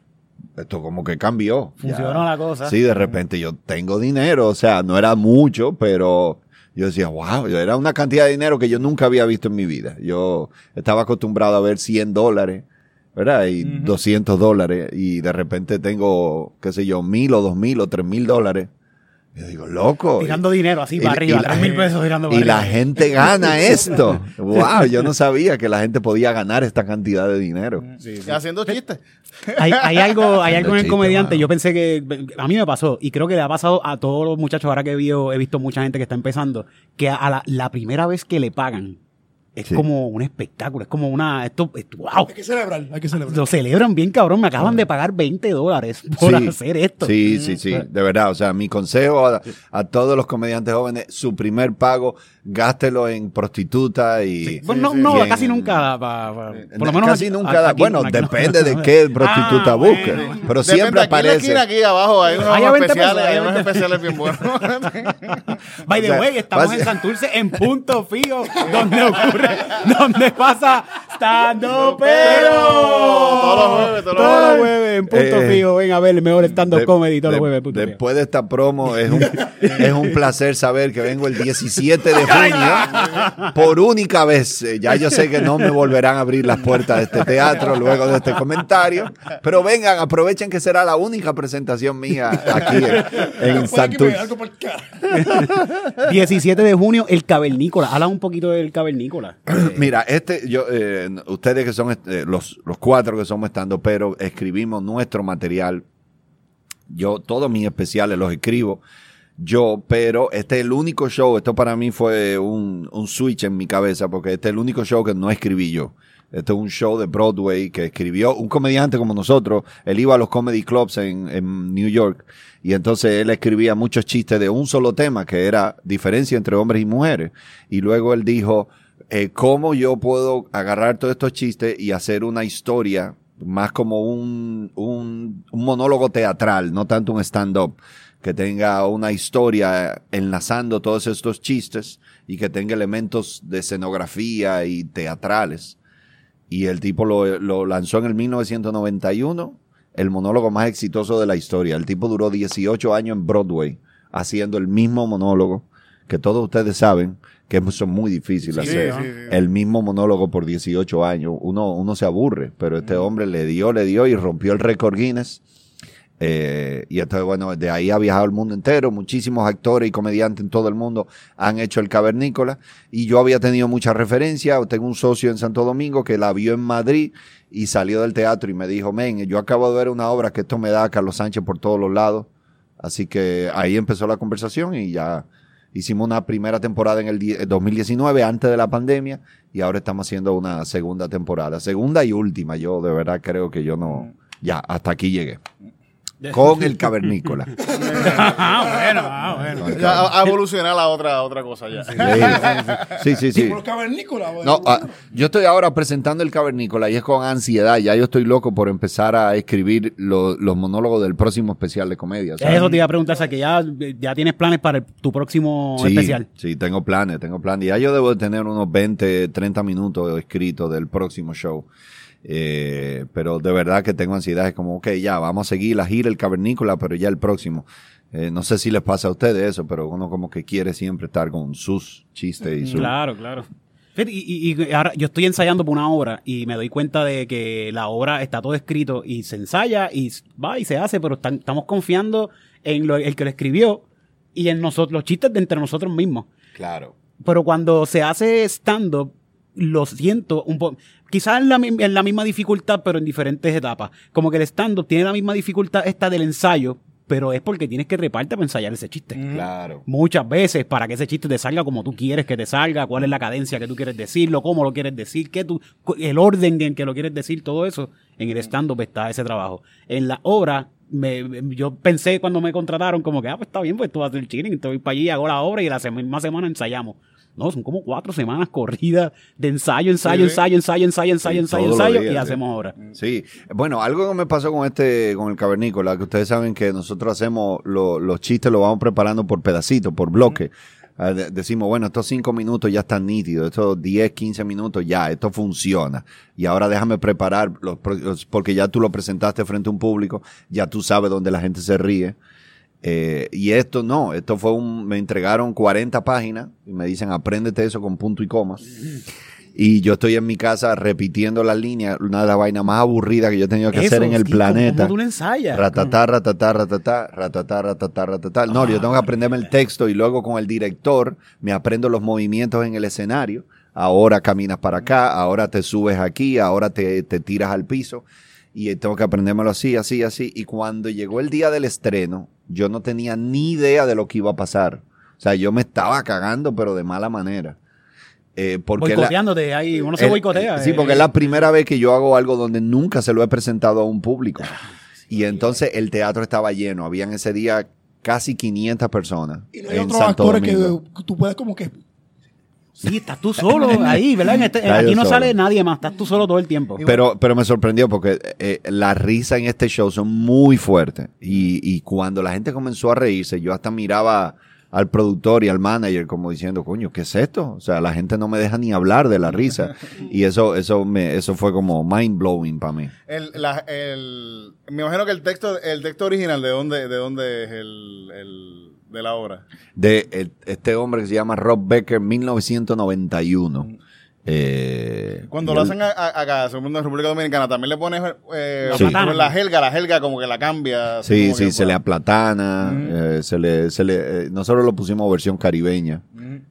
esto como que cambió. Funcionó la cosa. Sí, de repente yo tengo dinero, o sea, no era mucho, pero yo decía, wow, era una cantidad de dinero que yo nunca había visto en mi vida. Yo estaba acostumbrado a ver 100 dólares, ¿verdad? Y 200 dólares, y de repente tengo, qué sé yo, mil o dos mil o tres mil dólares. Yo digo, loco. tirando dinero así Y- para y arriba, la tres mil gente- pesos tirando Y para la arriba. gente gana esto. Wow, yo no sabía que la gente podía ganar esta cantidad de dinero. Y haciendo chistes. Hay, hay algo, hay algo en el chiste, comediante. mano. Yo pensé que a mí me pasó y creo que le ha pasado a todos los muchachos ahora que he, visto- he visto mucha gente que está empezando que a la, la primera vez que le pagan es Sí. como un espectáculo, es como una esto, esto- wow. Hay que celebrar, hay que celebrar. Lo celebran bien cabrón, me acaban de pagar 20 dólares por Sí, hacer esto. Sí, sí, sí, de verdad. O sea, mi consejo a, a todos los comediantes jóvenes, su primer pago, gástelo en prostituta y... Bueno, no, sí, no, casi nunca. pa- pa- por lo menos Casi aquí- nunca a- da- aquí- bueno, aquí- depende de qué prostituta Ah, busque. bueno. Pero Depende, siempre aparece. aquí abajo, hay unos Hay a 20 especiales, pesos, hay hay a unos 20 especiales bien buenos. By the O sea, way, estamos en Santurce en punto fijo, donde ocurre, donde pasa stand-up, pero Todos los jueves, todos los todos los jueves. en punto Eh, fijo. Ven a ver el mejor De- comedy todos los jueves. fijo. después de esta promo, es un, es un placer saber que vengo el 17 de junio por única vez. Eh, Ya yo sé que no me volverán a abrir las puertas de este teatro luego de este comentario, pero vengan, aprovechen que será la única presentación mía aquí en, en cara. 17 de junio, el Cavernícola. Habla un poquito del Cavernícola. Mira, este, yo, eh, ustedes que son eh, los, los cuatro que somos estando, pero escribimos nuestro material. Yo, todos mis especiales los escribo yo, pero este es el único show, esto para mí fue un, un switch en mi cabeza, porque este es el único show que no escribí yo. Este es un show de Broadway que escribió un comediante como nosotros. Él iba a los comedy clubs en, en New York y entonces él escribía muchos chistes de un solo tema, que era diferencia entre hombres y mujeres. Y luego él dijo, eh, ¿cómo yo puedo agarrar todos estos chistes y hacer una historia más como un, un, monólogo teatral, no tanto un stand-up? que tenga una historia enlazando todos estos chistes y que tenga elementos de escenografía y teatrales. Y el tipo lo, lo lanzó en el 1991, el monólogo más exitoso de la historia. El tipo duró 18 años en Broadway haciendo el mismo monólogo que todos ustedes saben que son muy difíciles Sí, hacer. sí, sí. El mismo monólogo por 18 años. Uno, uno se aburre, pero este hombre le dio, le dio y rompió el récord Guinness. Eh, y entonces, bueno, de ahí ha viajado el mundo entero. Muchísimos actores y comediantes en todo el mundo han hecho el cavernícola. Y yo había tenido mucha referencia. Tengo un socio en Santo Domingo que la vio en Madrid y salió del teatro y me dijo, men, yo acabo de ver una obra que esto me da a Carlos Sánchez por todos los lados. Así que ahí empezó la conversación y ya hicimos una primera temporada en el die- 2019, antes de la pandemia, y ahora estamos haciendo una segunda temporada. Segunda y última. Yo de verdad creo que yo no... Ya, hasta aquí llegué. Con el cavernícola. ah, bueno, ah, bueno. Ya a, a evolucionar a otra, a otra cosa ya. Sí, sí, sí. Por los cavernícolas, güey. No, ah, yo estoy ahora presentando el cavernícola y es con ansiedad. Ya yo estoy loco por empezar a escribir lo- los monólogos del próximo especial de comedia. ¿sabes? Eso te iba a preguntar, o sea, que ya, ya tienes planes para el- tu próximo Sí, especial. sí, tengo planes, tengo planes. Ya yo debo de tener unos 20, 30 minutos escritos del próximo show. Eh, pero de verdad que tengo ansiedad. Es como, ok, ya, vamos a seguir la gira, el cavernícola, pero ya el próximo. Eh, no sé si les pasa a ustedes eso, pero uno como que quiere siempre estar con sus chistes y su... Claro, claro. Y, y- y ahora yo estoy ensayando por una obra y me doy cuenta de que la obra está todo escrito y se ensaya y va y se hace, pero están- estamos confiando en lo- el que lo escribió y en nosotros, los chistes de entre nosotros mismos. Claro. Pero cuando se hace stand-up, lo siento un poco. Quizás en la, en la misma dificultad, pero en diferentes etapas. Como que el stand-up tiene la misma dificultad esta del ensayo, pero es porque tienes que reparte para ensayar ese chiste. Claro. Muchas veces para que ese chiste te salga como tú quieres que te salga, cuál es la cadencia que tú quieres decirlo, cómo lo quieres decir, qué tú, el orden en que lo quieres decir, todo eso. En el stand-up está ese trabajo. En la obra, me, yo pensé cuando me contrataron como que, ah, pues está bien, pues tú vas a hacer chilling, te voy para allí, hago la obra y la misma semana ensayamos. No, son como cuatro semanas corridas de ensayo, ensayo, Sí, ensayo, ensayo, ensayo, ensayo, ensayo, ensayo, días, y hacemos obra. Sí, bueno, algo que me pasó con este, con el cavernícola, que ustedes saben que nosotros hacemos lo- los chistes, los vamos preparando por pedacitos, por bloques. Ah, de- decimos, bueno, estos cinco minutos ya están nítidos, estos 10, 15 minutos ya, esto funciona. Y ahora déjame preparar, los- porque ya tú lo presentaste frente a un público, ya tú sabes dónde la gente se ríe. Eh, y esto no, esto fue un, me entregaron 40 páginas y me dicen, apréndete eso con punto y comas. Y yo estoy en mi casa repitiendo las líneas, una de las vainas más aburridas que yo he tenido que Eso, hacer en el planeta. ¿Cómo tú lo ensayas? Ratatá, ratatá, ratatá, ratatá, ratatá, ratatá. No, yo tengo que aprenderme el texto y luego con el director me aprendo los movimientos en el escenario. Ahora caminas para acá, ahora te subes aquí, ahora te, te tiras al piso. Y tengo que aprendérmelo así, así, así. Y cuando llegó el día del estreno, yo no tenía ni idea de lo que iba a pasar. O sea, yo me estaba cagando, pero de mala manera. Eh, porque la- Boicoteándote ahí, uno se el- boicotea. Sí, eh. porque es la primera vez que yo hago algo donde nunca se lo he presentado a un público. Y entonces el teatro estaba lleno. Habían ese día casi 500 personas Y no hay en otros Santo actores que tú puedes como que... Sí, estás tú solo ahí, ¿verdad? En este- aquí no solo. sale nadie más, estás tú solo todo el tiempo. Pero, pero me sorprendió porque eh, la risa en este show son muy fuertes. Y, y cuando la gente comenzó a reírse, yo hasta miraba al productor y al manager como diciendo, coño, ¿qué es esto? O sea, la gente no me deja ni hablar de la risa. Y eso, eso me, eso fue como mind blowing para mí. El, la- el- me imagino que el texto, el texto original, ¿de dónde, de dónde es el, el- de la obra? de el- este hombre que se llama Rob Becker, 1991. Eh, Cuando lo hacen a- a- acá, segundo en República Dominicana, también le pones eh, Sí. como la helga, la helga como que la cambia. Sí, sí, se le bueno. aplatana, eh, se le, se le, eh, nosotros lo pusimos versión caribeña.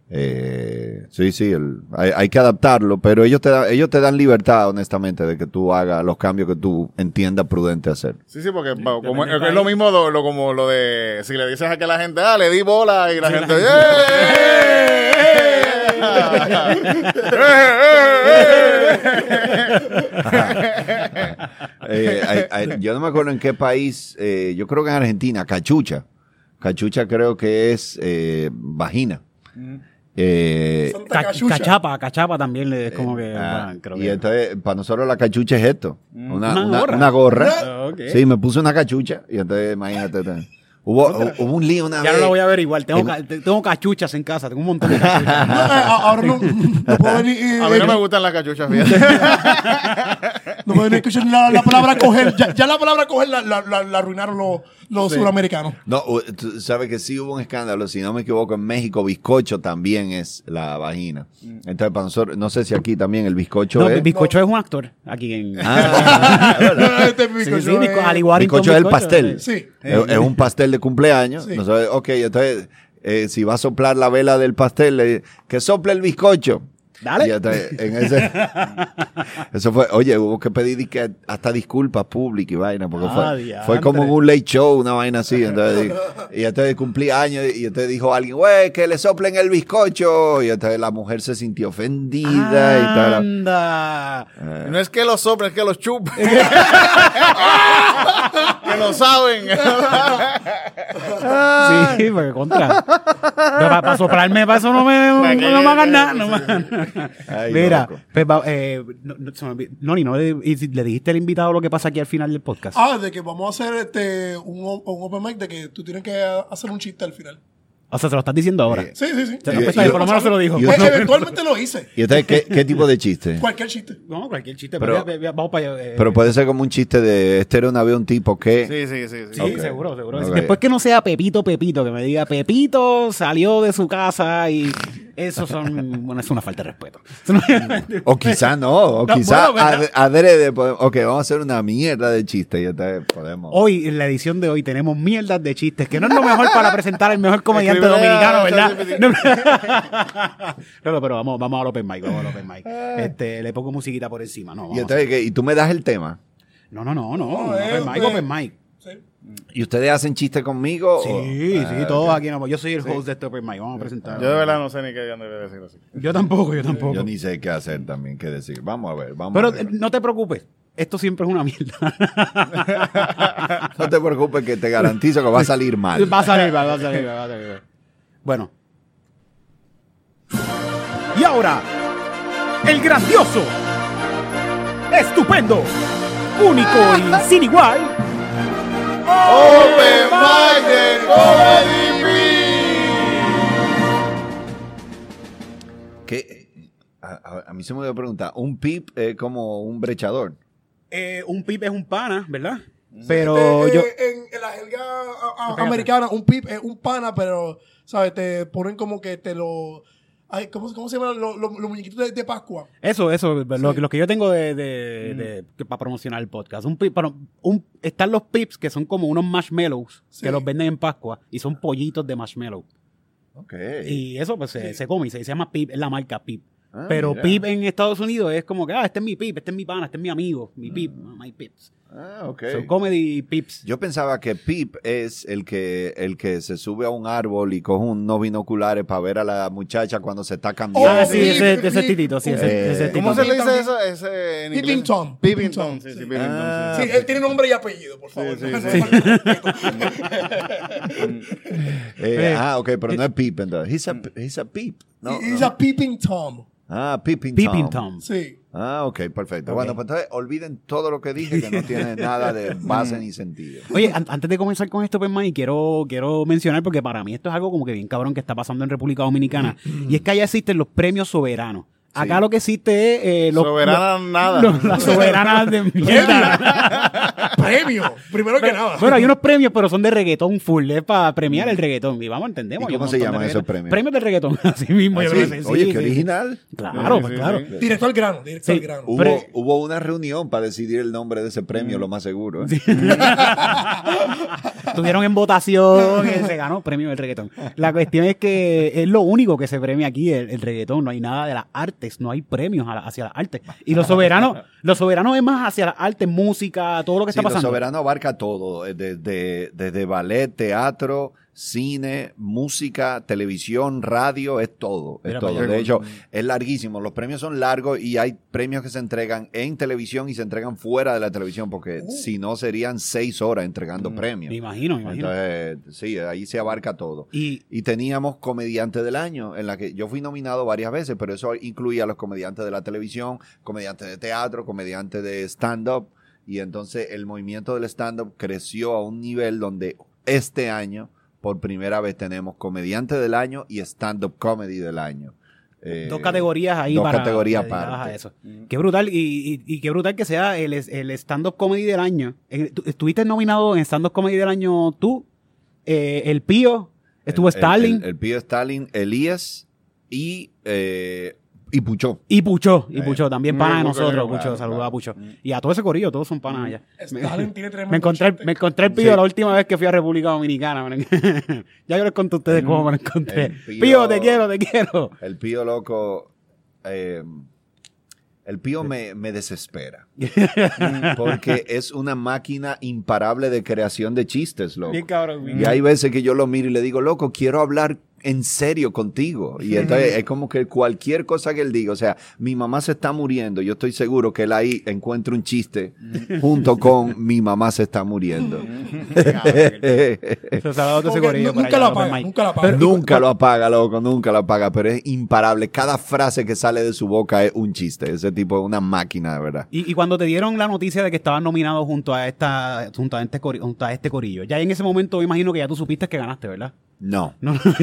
Eh, sí, sí, el- hay, hay que adaptarlo, pero ellos te, da- ellos te dan libertad, honestamente, de que tú hagas los cambios que tú entiendas prudente hacer. Sí, sí, porque como- es lo mismo lo, lo- como lo de si le dices a que la gente, ah, le di bola y la Sí, la gente, gente- Eh, yo no me acuerdo en qué país, eh, yo creo que en Argentina, cachucha. Cachucha creo que es eh, vagina. Eh, Ca- cachucha. cachapa, cachapa también le es como que. ah, creo y que- entonces, para nosotros la cachucha es esto, una, Una una- gorra. una gorra. Ah. Sí, me puse una cachucha y entonces, imagínate. Hubo, hubo un lío una Ya vez. no lo voy a ver igual. Tengo, En- ca- te- tengo cachuchas en casa, tengo un montón de cachuchas. No, eh, ahora no, no puedo venir... eh, A mí no eh, me gustan las cachuchas, fíjate. No puedo venir a escuchar la, la palabra coger. Ya, ya la palabra coger la, la, la, la arruinaron los, los suramericanos. No, tú sabes que sí hubo un escándalo, si no me equivoco, en México bizcocho también es la vagina. Entonces, para nosotros, no sé si aquí también el bizcocho No, es... Bizcocho es un actor aquí en. Ah, Este Sí, bizcocho sí, bizco- es- Ali Warrington bizcocho es el pastel. Sí. Es, es un pastel de cumpleaños. Sí. Nosotros, ok, entonces, eh, si va a soplar la vela del pastel, le- que sople el bizcocho. Dale. Y entonces, en ese, eso fue, oye, hubo que pedir di que hasta disculpas públicas y vaina, porque Ah, fue, diantre. fue como en un late show, una vaina así. Entonces, y entonces cumplí años y entonces dijo alguien, güey, que le soplen el bizcocho. Y entonces la mujer se sintió ofendida y tal. Anda. No es que los soplen, es que los chupen. que lo saben. Sí, porque contra. Para, soplarme, para eso no me, no, ¿Para me hagan nada. no me hagan nada. Ay, Mira, pues, va- eh, no, no, se me olvidó. Noni, ¿no le, le dijiste al invitado lo que pasa aquí al final del podcast? Ah, de que vamos a hacer este un, un open mic de que tú tienes que hacer un chiste al final. O sea, se lo estás diciendo ahora. Eh, Sí, sí, sí. Se- y- y- por lo menos se lo dijo. y- Pues, eventualmente lo hice. ¿Y entonces qué, qué tipo de chiste? Cualquier chiste. No, cualquier chiste. Pero- Pero, ya- ya- vamos para allá. eh, Pero puede ser como un chiste de este era una vez un tipo que... Sí, sí, sí. sí. Seguro, seguro. Después que no sea Pepito, Pepito, que me diga Pepito salió de su casa y eso son, bueno, es una falta de respeto. O quizá no, o No, quizá bueno, adrede. Ok, vamos a hacer una mierda de chiste y entonces podemos... Hoy, en la edición de hoy, tenemos mierdas de chistes, que no es lo mejor para presentar al mejor comediante Dominicano, ¿verdad? No, no, pero vamos, vamos al open mic, vamos al open mic. Este, le pongo musiquita por encima, no, y vamos. entonces, ¿qué? ¿y tú me das el tema? No, no, no, no, No, open mic, open mic. ¿Y ustedes hacen chistes conmigo? Sí, o- sí, Ah, todos ok. aquí no. Yo soy el host de este open mic, vamos a presentar. Yo de verdad no sé ni qué debe decir así. Yo tampoco, yo tampoco. Yo ni sé qué hacer también, qué decir. Vamos a ver, vamos Pero a ver. eh, no te preocupes, esto siempre es una mierda. No te preocupes que te garantizo que va a salir mal. Va a salir, va, va a salir, va a salir. Bueno. Y ahora, el grandioso, estupendo, único y sin igual, Open Mic de Comedy ¿Qué? A, a- a mí se me dio a preguntar, ¿un pip es como un brechador? Eh, un pip es un pana, ¿verdad? Pero Eh, yo... eh, en, en la jerga a- a- americana, un pip es un pana, pero, ¿sabes? Te ponen como que te lo. Ay, ¿cómo, ¿Cómo se llaman los, los- los muñequitos de, de Pascua? Eso, eso, lo, Sí. lo que yo tengo de, de- de- que- para promocionar el podcast. Un pip, pero un, están los pips que son como unos marshmallows Sí. que los venden en Pascua y son pollitos de marshmallow. Ok. Y eso pues se, Sí. se come y se, se llama pip, es la marca pip. Ah, Pero mira. pip en Estados Unidos es como que, ah, este es mi pip, este es mi pana, este es mi amigo, mi pip, my pips. Ah, ok. So, comedy pips. Yo pensaba que Pip es el que el que se sube a un árbol y coge unos binoculares para ver a la muchacha cuando se está cambiando. ah, Oh, sí, ese, ese titito, sí, ese, Eh, ese ¿Cómo titito. se le dice eso? Ese en inglés? Peeping Tom. Peeping Tom, sí, sí, Sí. Peeping Tom. Ah. sí, él tiene nombre y apellido, por favor. sí, sí. falta Eh, ah, ok, pero no es Pip entonces. He's a, he's a Pip. No, He's no. a peeping Tom. Ah, Peeping, Peeping Tom. Tom. Sí. Ah, ok, perfecto. Bueno, pues entonces olviden todo lo que dije, que no tiene nada de base ni sentido. Oye, an- antes de comenzar con esto, Open Mic, quiero, quiero mencionar, porque para mí esto es algo como que bien cabrón que está pasando en República Dominicana, y es que allá existen los premios soberanos. Acá Sí. lo que existe es... eh, los- Soberana los- nada. los- soberanas de mierda. Premio. Primero que nada. Bueno, hay unos premios, pero son de reggaetón full, es para premiar el reggaetón. Y vamos, entendemos. ¿Y hay un cómo se llaman esos premios? Premios de reggaetón, así mismo. yo Ah, creo sí. que sí, Oye, sí, qué sí. original. Claro, Sí, pues sí, claro. sí. Directo al grano, directo Sí. al grano. Hubo, Pero- hubo una reunión para decidir el nombre de ese premio, lo más seguro. ¿eh? Estuvieron en votación y se ganó premio del reggaetón. La cuestión es que es lo único que se premia aquí, el, el reggaetón. No hay nada de las artes, no hay premios la- hacia las artes. Y los soberanos, los soberanos es más hacia las artes, música, todo lo que Sí, está pasando. soberano abarca todo, eh, desde, desde ballet, teatro, cine, música, televisión, radio, es todo, es Mira todo. De hecho, es larguísimo, los premios son largos y hay premios que se entregan en televisión y se entregan fuera de la televisión, porque si no serían seis horas entregando premios. Me imagino, me imagino. Entonces, sí, ahí se abarca todo. Y Y teníamos comediante del año, en la que yo fui nominado varias veces, pero eso incluía a los comediantes de la televisión, comediantes de teatro, comediantes de stand-up. Y entonces el movimiento del stand-up creció a un nivel donde este año, por primera vez, tenemos comediante del año y stand-up comedy del año. Eh, dos categorías ahí dos para categorías dedicadas aparte. a eso. Qué brutal, y, y- y qué brutal que sea el, el stand-up comedy del año. Eh, Estuviste nominado en stand-up comedy del año tú, eh, el Pío, estuvo El- el- Stalin El, el Pío Stalin, Elías y, eh, y Puchó. y Pucho, y Eh, Pucho, también mm, pana de Pucho, nosotros, claro, Pucho, claro. a Pucho. Y a todo ese corillo, todos son panas allá. Stalin tiene tremendo Me encontré, chiste. me encontré el Pío Sí. la última vez que fui a República Dominicana. ya yo les conté a ustedes cómo me lo encontré. Pío- Pío, te quiero, te quiero. El Pío loco. eh, el Pío me, me desespera. porque es una máquina imparable de creación de chistes, loco. Bien cabrón. bien Y hay veces que yo lo miro y le digo, loco, quiero hablar en serio contigo. Y entonces es como que cualquier cosa que él diga, o sea, mi mamá se está muriendo, yo estoy seguro que él ahí encuentra un chiste junto con mi mamá se está muriendo. Nunca lo apaga, nunca lo apaga. nunca lo apaga, loco, nunca lo apaga, pero es imparable. Cada frase que sale de su boca es un chiste. Ese tipo es una máquina, de verdad. Y, y cuando te dieron la noticia de que estaban nominados junto a esta junto a este, cori- junto a este corillo, ya en ese momento me imagino que ya tú supiste que ganaste, ¿verdad? No,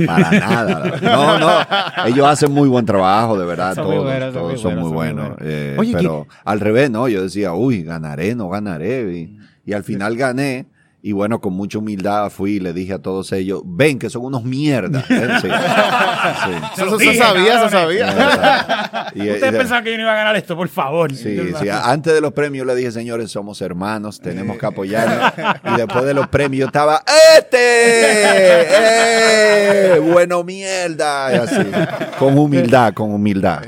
para nada. No, no. Ellos hacen muy buen trabajo, de verdad. Son muy Todos, son todos muy son buenos, muy son muy buenos. Eh, Oye, pero al revés, no. Yo decía, uy, ganaré, no ganaré. Y, y al final gané. Y bueno, con mucha humildad fui y le dije a todos ellos, ven que son unos mierdas. ¿eh? Sí. Sí. Eso se sabía, se sabía. Y- y- Ustedes pensaban que yo no iba a ganar esto, por favor. Sí, sí. Antes de los premios le dije, señores, somos hermanos, tenemos que apoyarnos. Y después de los premios yo estaba, ¡este! ¡Eh! Bueno, mierda. Y así, con humildad, con humildad.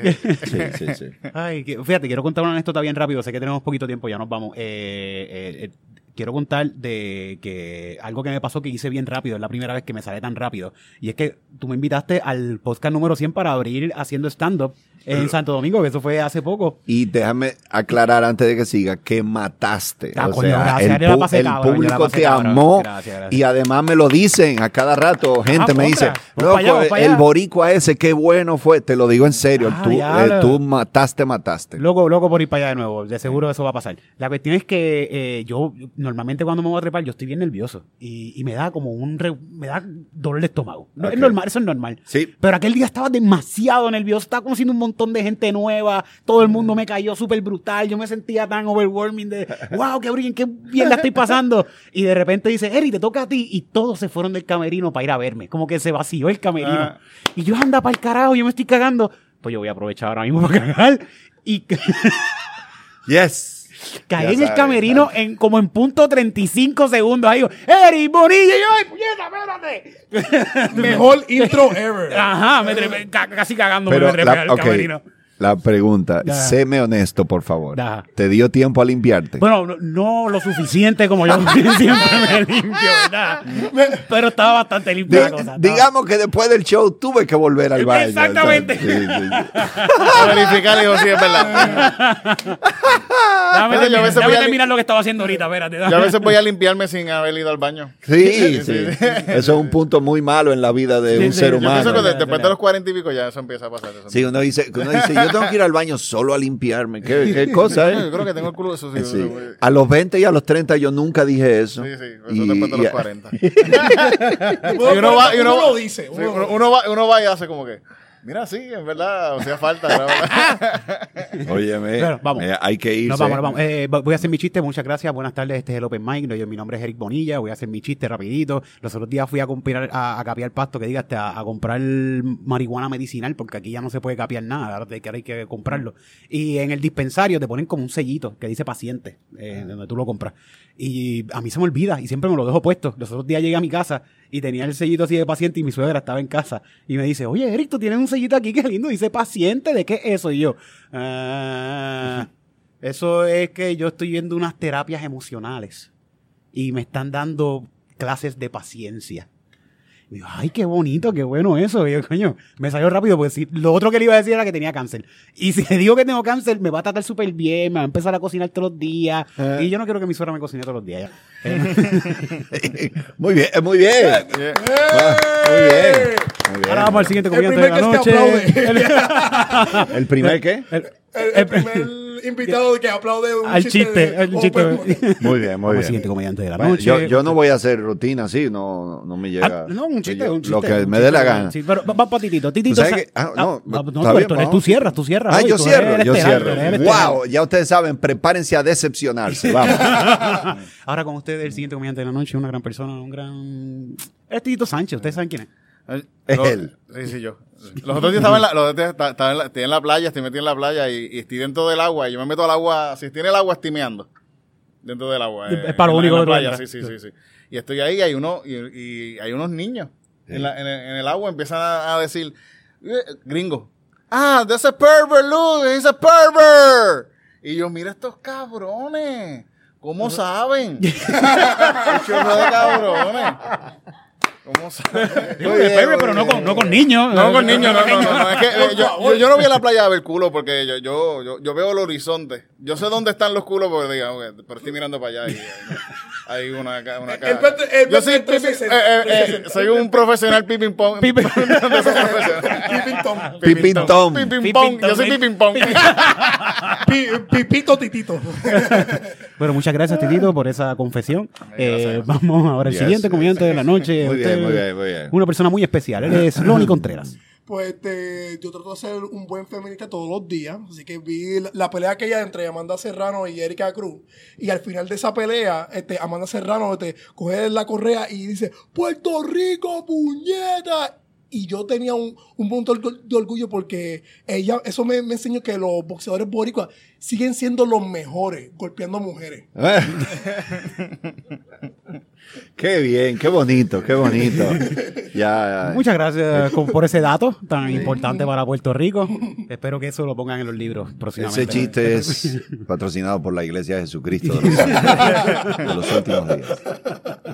Sí, sí, sí. Ay, que- fíjate, quiero contar una anécdota bien rápido. Sé que tenemos poquito tiempo, ya nos vamos. Eh, eh, eh, quiero contar de que algo que me pasó que hice bien rápido, es la primera vez que me sale tan rápido. Y es que tú me invitaste al podcast número 100 para abrir haciendo stand-up en Santo Domingo, que eso fue hace poco. Y déjame aclarar antes de que siga que mataste. Ah, o coño, sea, gracias, el, pasé cabrón, público pasé te amó Gracias, gracias. y además me lo dicen a cada rato. Gente Ah, me dice, allá, loco, para el allá". boricua ese, qué bueno fue. Te lo digo en serio. Ah, tú, eh, tú mataste, mataste. Loco, loco por ir para allá de nuevo. De seguro eso va a pasar. La cuestión es que eh, yo, normalmente cuando me voy a trepar, yo estoy bien nervioso. Y, y me da como un. re- me da dolor de estómago. No, Ok. Es normal, eso es normal. Sí. Pero aquel día estaba demasiado nervioso. Estaba conociendo un montón de gente nueva. Todo el mundo me cayó súper brutal. Yo me sentía tan overwhelming de. ¡Wow! ¡Qué brillo! ¡Qué bien la estoy pasando! Y de repente dice, Eri, te toca a ti. Y todos se fueron del camerino para ir a verme. Como que se vació el camerino. Ah. Y yo anda para el carajo, yo me estoy cagando. Pues yo voy a aprovechar ahora mismo para cagar. Y Yes. Caí Ya en el sabes, camerino en, como en punto 35 segundos. Ahí digo, ¡Eri, Bonilla! Y yo, ¡ay, puñeta, espérate! Mejor intro ever. Ajá, me trepé, ca- casi cagándome Pero me trepé la, al camerino. La pregunta, Ya. séme honesto, por favor. ¿Te dio tiempo a limpiarte? Bueno, no, no lo suficiente como yo siempre me limpio, ¿verdad? Pero estaba bastante Di- limpia la cosa. digamos que después del show tuve que volver al baño. Exactamente. Sí, sí, verificar, digo, sí, es verdad. Déjame, Yo a veces déjame voy a terminar lo que estaba haciendo ahorita, espérate. Yo a veces voy a limpiarme sin haber ido al baño. Sí, sí. Eso es un punto muy malo en la vida de Sí, un sí, ser yo Yo pienso humano. que de- después de los cuarenta y pico ya eso empieza a pasar. Eso. Sí, uno dice, uno dice, yo tengo que ir al baño solo a limpiarme. ¿Qué, qué cosa, Yo eh? creo que tengo el culo sucio. Sí. Sí, A los 20 y a los 30 yo nunca dije eso. sí, eso Y- después de y- los 40. Bueno, y uno va, y uno, uno lo dice. sí, uno, uno va, uno va y hace como que, mira, sí, en verdad, hacía falta. la verdad. Óyeme, Bueno, vamos. eh, hay que irse. Nos vamos, vamos. Eh, voy a hacer mi chiste. Muchas gracias. Buenas tardes. Este es el Open Mic. Yo- mi nombre es Eric Bonilla. Voy a hacer mi chiste rapidito. Los otros días fui a comprar, a, a capear pasto, que diga, hasta a, comprar marihuana medicinal, porque aquí ya no se puede capear nada. Ahora te- que ahora hay que comprarlo. Y en el dispensario te ponen como un sellito que dice paciente, eh, donde tú lo compras. Y a mí se me olvida y siempre me lo dejo puesto. Los otros días llegué a mi casa y tenía el sellito así de paciente y mi suegra estaba en casa. Y me dice, oye, Eric, tú tienes un sellito aquí, qué lindo. Dice paciente, ¿de qué es eso? Y yo, "Ah, eso es que yo estoy viendo unas terapias emocionales y me están dando clases de paciencia. Y yo, ay, qué bonito, qué bueno eso. Y yo, coño, me salió rápido porque si, lo otro que le iba a decir era que tenía cáncer. Y si le digo que tengo cáncer, me va a tratar súper bien, me va a empezar a cocinar todos los días. Eh. Y yo no quiero que mi suegra me cocine todos los días. ya. muy bien, muy bien. Yeah. Muy bien. Muy bien. Ahora vamos al siguiente El comediante de la primer que se noche. aplaude. ¿El primer qué? El- El, el primer invitado que aplaude un Al chiste, de- al oh, chiste. pues, Muy bien, muy Vamos bien. siguiente comediante de la Bueno, noche. yo, yo no voy a hacer rutina así, no, no me llega. Ah, no, un chiste, Yo- un chiste. Lo que un me dé la gana. Sí, pero va, va para Titito. Titito. sabes sa- que- ah, no, tú, bien, tú vamos. cierras, tú cierras. Ah, hoy, yo cierro, yo estelar, cierro. Wow, ya ustedes saben, prepárense a decepcionarse. Vamos. Ahora con ustedes, el siguiente comediante de la noche, una gran persona, un gran... Es Titito Sánchez, ustedes saben quién es. Es Lo- él. Sí, sí, yo. Los otros días estaba en la, los otros días esta- estaba en la, estoy en la playa, estoy metido en la playa y, y estoy dentro del agua. Y yo me meto al agua, si estoy en el agua, estimeando. Dentro del agua. Es eh, para lo único en la playa, sí, sí, sí, sí. Y estoy ahí hay uno, y, y hay unos niños en, la- en el, en el agua empiezan a, a decir, eh, gringo, ah, that's a pervert, look, he's a pervert. Y yo, mira estos cabrones, ¿cómo saben? Chorro de cabrones. ¿Cómo saben? Digo pero no con, no con niños. No, con niños, no, no, no. no. Es que eh, yo, yo, yo no voy a la playa a ver culo porque yo, yo, yo, yo veo el horizonte. Yo sé dónde están los culos porque diga, pero estoy mirando para allá y hay, hay una, una cara. El pete- el Yo soy, pipi- eh, eh, eh, soy un profesional piping pong. Piping Tom. Tom. Piping pong. Yo soy piping pong. Pi- Pipito Titito. Bueno, muchas gracias, Titito, por esa confesión. Eh, vamos ahora al Yes. siguiente comediante de la noche. Muy bien, Usted- muy bien, muy bien. Una persona muy especial. Él es Ronnie Contreras. Pues este, yo trato de ser un buen feminista todos los días. Así que vi la, la pelea aquella entre Amanda Serrano y Erika Cruz. Y al final de esa pelea, este, Amanda Serrano este, coge la correa y dice, Puerto Rico, puñeta. Y yo tenía un, un punto de orgu- de orgullo porque ella, eso me, me enseñó que los boxeadores boricuas siguen siendo los mejores golpeando mujeres. qué bien, qué bonito, qué bonito. Ya, Muchas gracias con- por ese dato tan importante para Puerto Rico. Espero que eso lo pongan en los libros próximamente. ese chiste es patrocinado por la Iglesia de Jesucristo de los, de los últimos días.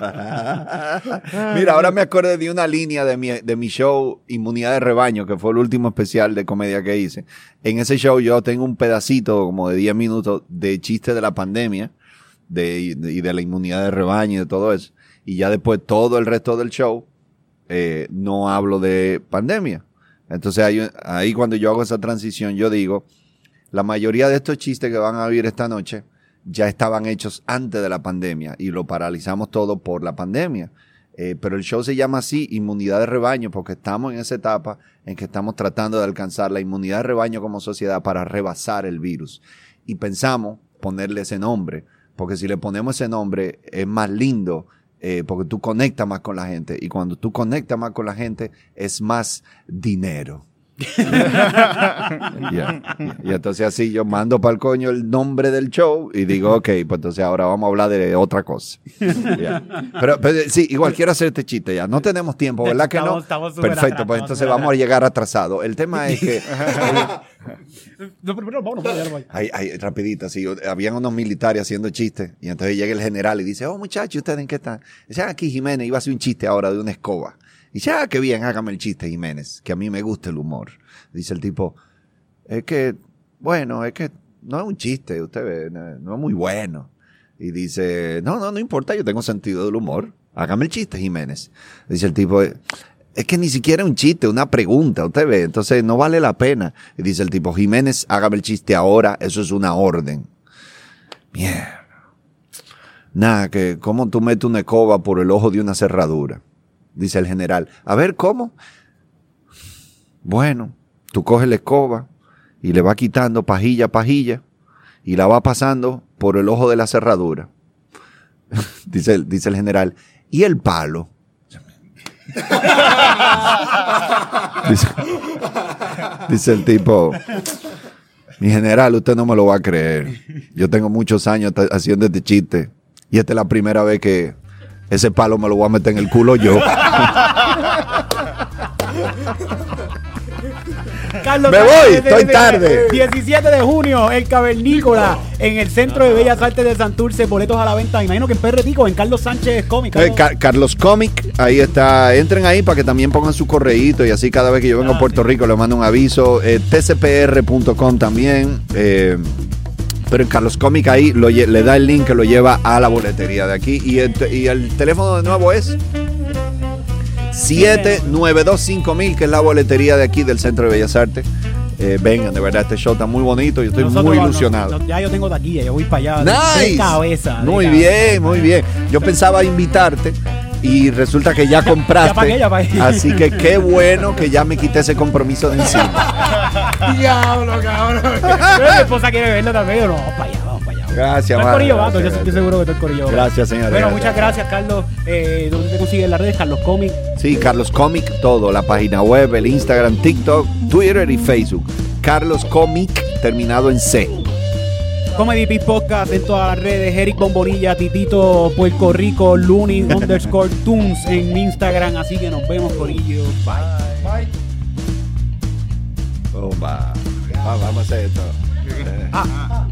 Mira, ahora me acordé de una línea de mi, de mi show Inmunidad de Rebaño, que fue el último especial de comedia que hice. En ese show yo tengo un pedacito como de 10 minutos de chiste de la pandemia de, y de- la inmunidad de rebaño y de todo eso. Y ya después todo el resto del show eh, no hablo de pandemia. Entonces ahí, ahí cuando yo hago esa transición yo digo, la mayoría de estos chistes que van a oír esta noche ya estaban hechos antes de la pandemia y lo paralizamos todo por la pandemia. Eh, pero el show se llama así, inmunidad de rebaño, porque estamos en esa etapa en que estamos tratando de alcanzar la inmunidad de rebaño como sociedad para rebasar el virus. Y pensamos ponerle ese nombre, porque si le ponemos ese nombre es más lindo, eh, porque tú conectas más con la gente. Y cuando tú conectas más con la gente es más dinero. Y entonces así yo mando para el coño el nombre del show y digo, ok, pues entonces ahora vamos a hablar de otra cosa. Pero, pero sí, igual quiero hacer este chiste ya. No tenemos tiempo, ¿verdad que no? Estamos- Perfecto, pues entonces vamos a llegar atrasado. El tema es que No, pero, pero, vámonos, vámonos. Ay, ay, rapidito, así, habían unos militares haciendo chistes y entonces llega el general y dice, oh muchachos, ¿ustedes en qué están? Dice, "Ah, aquí Jiménez iba a hacer un chiste ahora de una escoba. Y ah, qué bien, hágame el chiste Jiménez, que a mí me gusta el humor. Dice el tipo, es que, bueno, es que no es un chiste, usted ve, no, es muy bueno. Y dice, no, no, no importa, yo tengo sentido del humor. Hágame el chiste, Jiménez. Dice el tipo, es que ni siquiera un chiste, una pregunta, usted ve, entonces no vale la pena. Y dice el tipo, Jiménez, hágame el chiste ahora, eso es una orden. Mierda. Nada, que cómo tú metes una escoba por el ojo de una cerradura. Dice el general, a ver, ¿cómo? Bueno, tú coges la escoba y le vas quitando pajilla a pajilla y la vas pasando por el ojo de la cerradura. dice, el, dice el general, ¿y el palo? dice, dice el tipo, mi general, usted no me lo va a creer. Yo tengo muchos años haciendo este chiste y esta es la primera vez que ese palo me lo voy a meter en el culo yo. Carlos Me voy, desde- estoy tarde. 17 de junio, el Cavernícola, en el Centro de Bellas Artes de Santurce, boletos a la venta, me imagino que en Perretico, en Carlos Sánchez Cómic. Eh, Ca- Carlos Comic, ahí está. Entren ahí para que también pongan su correíto y así cada vez que yo vengo a Puerto Rico les mando un aviso. Eh, tcpr.com también. eh, pero en Carlos Comic ahí lo le da el link que lo lleva a la boletería de aquí. Y el, te- y el teléfono de nuevo es 7925000, que es la boletería de aquí del Centro de Bellas Artes. Eh, vengan, de verdad, este show está muy bonito. Yo estoy Nosotros muy ilusionado. no, ya yo tengo taquilla, yo voy para allá. Nice. De cabeza. de Muy cabeza. bien, muy bien. Yo pensaba invitarte y resulta que ya compraste. Ya pagué, ya pagué. Así que qué bueno que ya me quité ese compromiso de encima. Diablo, cabrón. Pero mi esposa quiere verlo también. yo, No, vamos para allá, vamos para allá. Gracias, mano, corillo vato, yo estoy seguro que el corillo vato. Gracias, señores. Bueno, gracias. muchas gracias, Carlos. Eh, ¿Dónde te consigues las redes? Carlos Comic. Sí, Carlos Comic, todo. La página web, el Instagram, TikTok, Twitter y Facebook. Carlos Comic, terminado en C. Comedy Pit Podcast en todas las redes. Eric Bombonilla, Titito, Puerto Rico, Looney underscore Tunes en Instagram. Así que nos vemos, corillo. Bye. Bye. Oh, va. Va, vamos a hacer esto. Ah,